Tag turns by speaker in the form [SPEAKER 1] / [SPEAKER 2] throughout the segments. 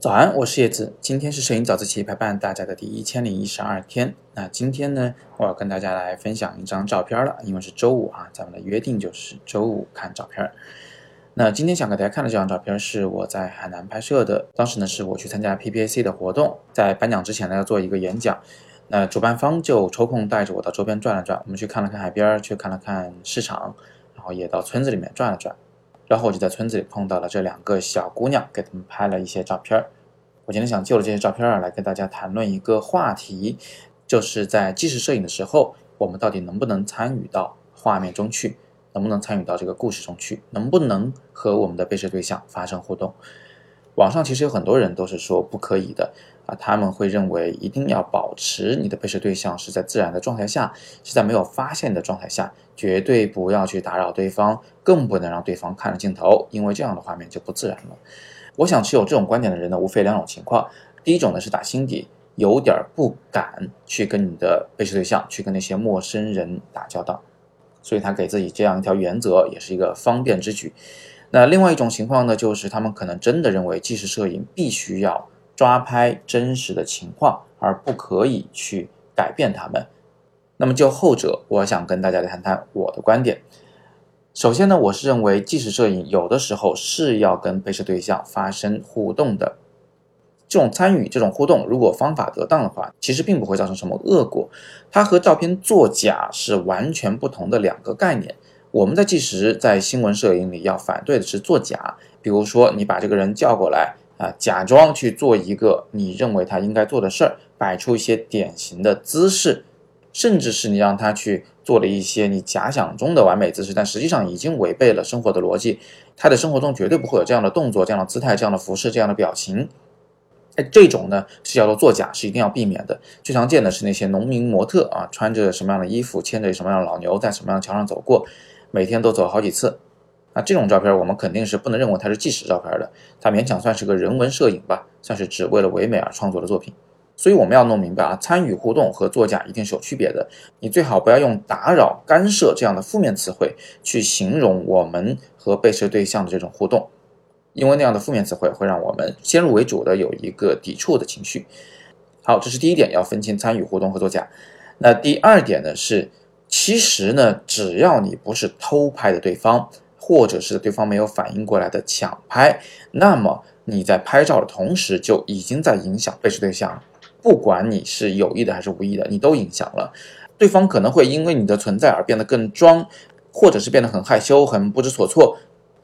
[SPEAKER 1] 早安，我是叶子。今天是摄影早自习陪伴大家的第一千零一十二天。那今天呢，我要跟大家来分享一张照片了。因为是周五啊，咱们的约定就是周五看照片。那今天想给大家看的这张照片是我在海南拍摄的。当时呢，是我去参加 PPAC 的活动，在颁奖之前呢要做一个演讲。那主办方就抽空带着我到周边转了转，我们去看了看海边，去看了看市场，然后也到村子里面转了转。然后我就在村子里碰到了这两个小姑娘，给他们拍了一些照片儿。我今天想就着这些照片儿来跟大家谈论一个话题，就是在纪实摄影的时候，我们到底能不能参与到画面中去，能不能参与到这个故事中去，能不能和我们的被摄对象发生互动？网上其实有很多人都是说不可以的啊，他们会认为一定要保持你的被摄对象是在自然的状态下，是在没有发现的状态下，绝对不要去打扰对方，更不能让对方看着镜头，因为这样的画面就不自然了。我想持有这种观点的人呢，无非两种情况，第一种呢是打心底有点不敢去跟你的被摄对象去跟那些陌生人打交道，所以他给自己这样一条原则，也是一个方便之举。那另外一种情况呢，就是他们可能真的认为纪实摄影必须要抓拍真实的情况，而不可以去改变他们。那么就后者，我想跟大家来谈谈我的观点。首先呢，我是认为纪实摄影有的时候是要跟被摄对象发生互动的。这种参与、这种互动，如果方法得当的话，其实并不会造成什么恶果。它和照片作假是完全不同的两个概念。我们在纪实、在新闻摄影里要反对的是作假，比如说你把这个人叫过来啊，假装去做一个你认为他应该做的事儿，摆出一些典型的姿势，甚至是你让他去做了一些你假想中的完美姿势，但实际上已经违背了生活的逻辑。他的生活中绝对不会有这样的动作、这样的姿态、这样的服饰、这样的表情。哎，这种呢是叫做作假，是一定要避免的。最常见的是那些农民模特啊，穿着什么样的衣服，牵着什么样的老牛，在什么样的桥上走过。每天都走好几次，那这种照片我们肯定是不能认为它是纪实照片的，它勉强算是个人文摄影吧，算是只为了唯美而创作的作品。所以我们要弄明白啊，参与互动和作假一定是有区别的。你最好不要用打扰、干涉这样的负面词汇去形容我们和被摄对象的这种互动，因为那样的负面词汇会让我们先入为主的有一个抵触的情绪。好，这是第一点，要分清参与互动和作假。那第二点呢是。其实呢，只要你不是偷拍的对方，或者是对方没有反应过来的抢拍，那么你在拍照的同时就已经在影响被摄对象。不管你是有意的还是无意的，你都影响了对方。可能会因为你的存在而变得更装，或者是变得很害羞、很不知所措。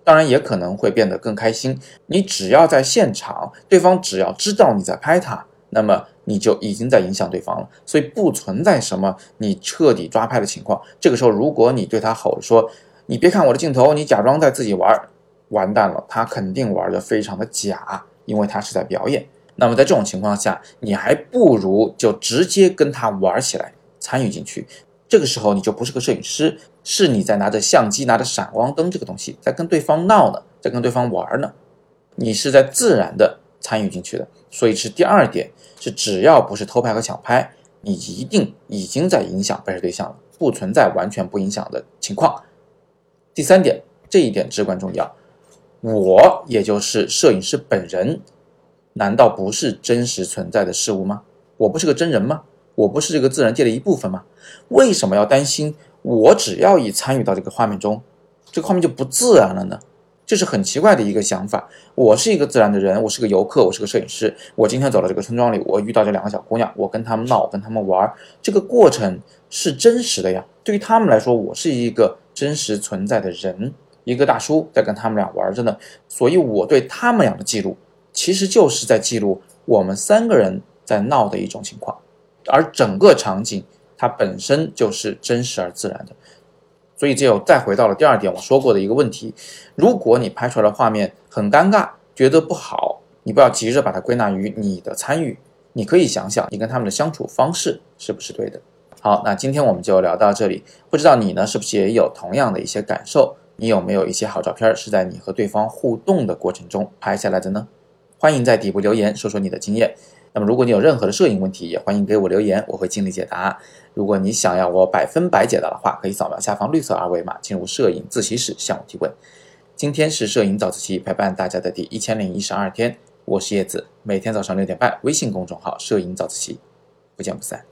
[SPEAKER 1] 当然，也可能会变得更开心。你只要在现场，对方只要知道你在拍他。那么你就已经在影响对方了，所以不存在什么你彻底抓拍的情况。这个时候，如果你对他吼说：“你别看我的镜头，你假装在自己玩，完蛋了，他肯定玩的非常的假，因为他是在表演。”那么在这种情况下，你还不如就直接跟他玩起来，参与进去。这个时候你就不是个摄影师，是你在拿着相机、拿着闪光灯这个东西在跟对方闹呢，在跟对方玩呢。你是在自然的参与进去的。所以是第二点，是只要不是偷拍和抢拍，你一定已经在影响拍摄对象了，不存在完全不影响的情况。第三点，这一点至关重要，我也就是摄影师本人，难道不是真实存在的事物吗？我不是个真人吗？我不是这个自然界的一部分吗？为什么要担心我只要一参与到这个画面中，这个画面就不自然了呢？这是很奇怪的一个想法。我是一个自然的人，我是个游客，我是个摄影师。我今天走到这个村庄里，我遇到这两个小姑娘，我跟她们闹，跟她们玩，这个过程是真实的呀。对于他们来说，我是一个真实存在的人，一个大叔在跟他们俩玩着呢。所以，我对他们俩的记录，其实就是在记录我们三个人在闹的一种情况，而整个场景它本身就是真实而自然的。所以，只有再回到了第二点我说过的一个问题：如果你拍出来的画面很尴尬，觉得不好，你不要急着把它归纳于你的参与，你可以想想你跟他们的相处方式是不是对的。好，那今天我们就聊到这里。不知道你呢，是不是也有同样的一些感受？你有没有一些好照片是在你和对方互动的过程中拍下来的呢？欢迎在底部留言说说你的经验。那么，如果你有任何的摄影问题，也欢迎给我留言，我会尽力解答。如果你想要我百分百解答的话，可以扫描下方绿色二维码进入摄影自习室向我提问。今天是摄影早自习陪伴大家的第一千零一十二天，我是叶子，每天早上六点半，微信公众号“摄影早自习”，不见不散。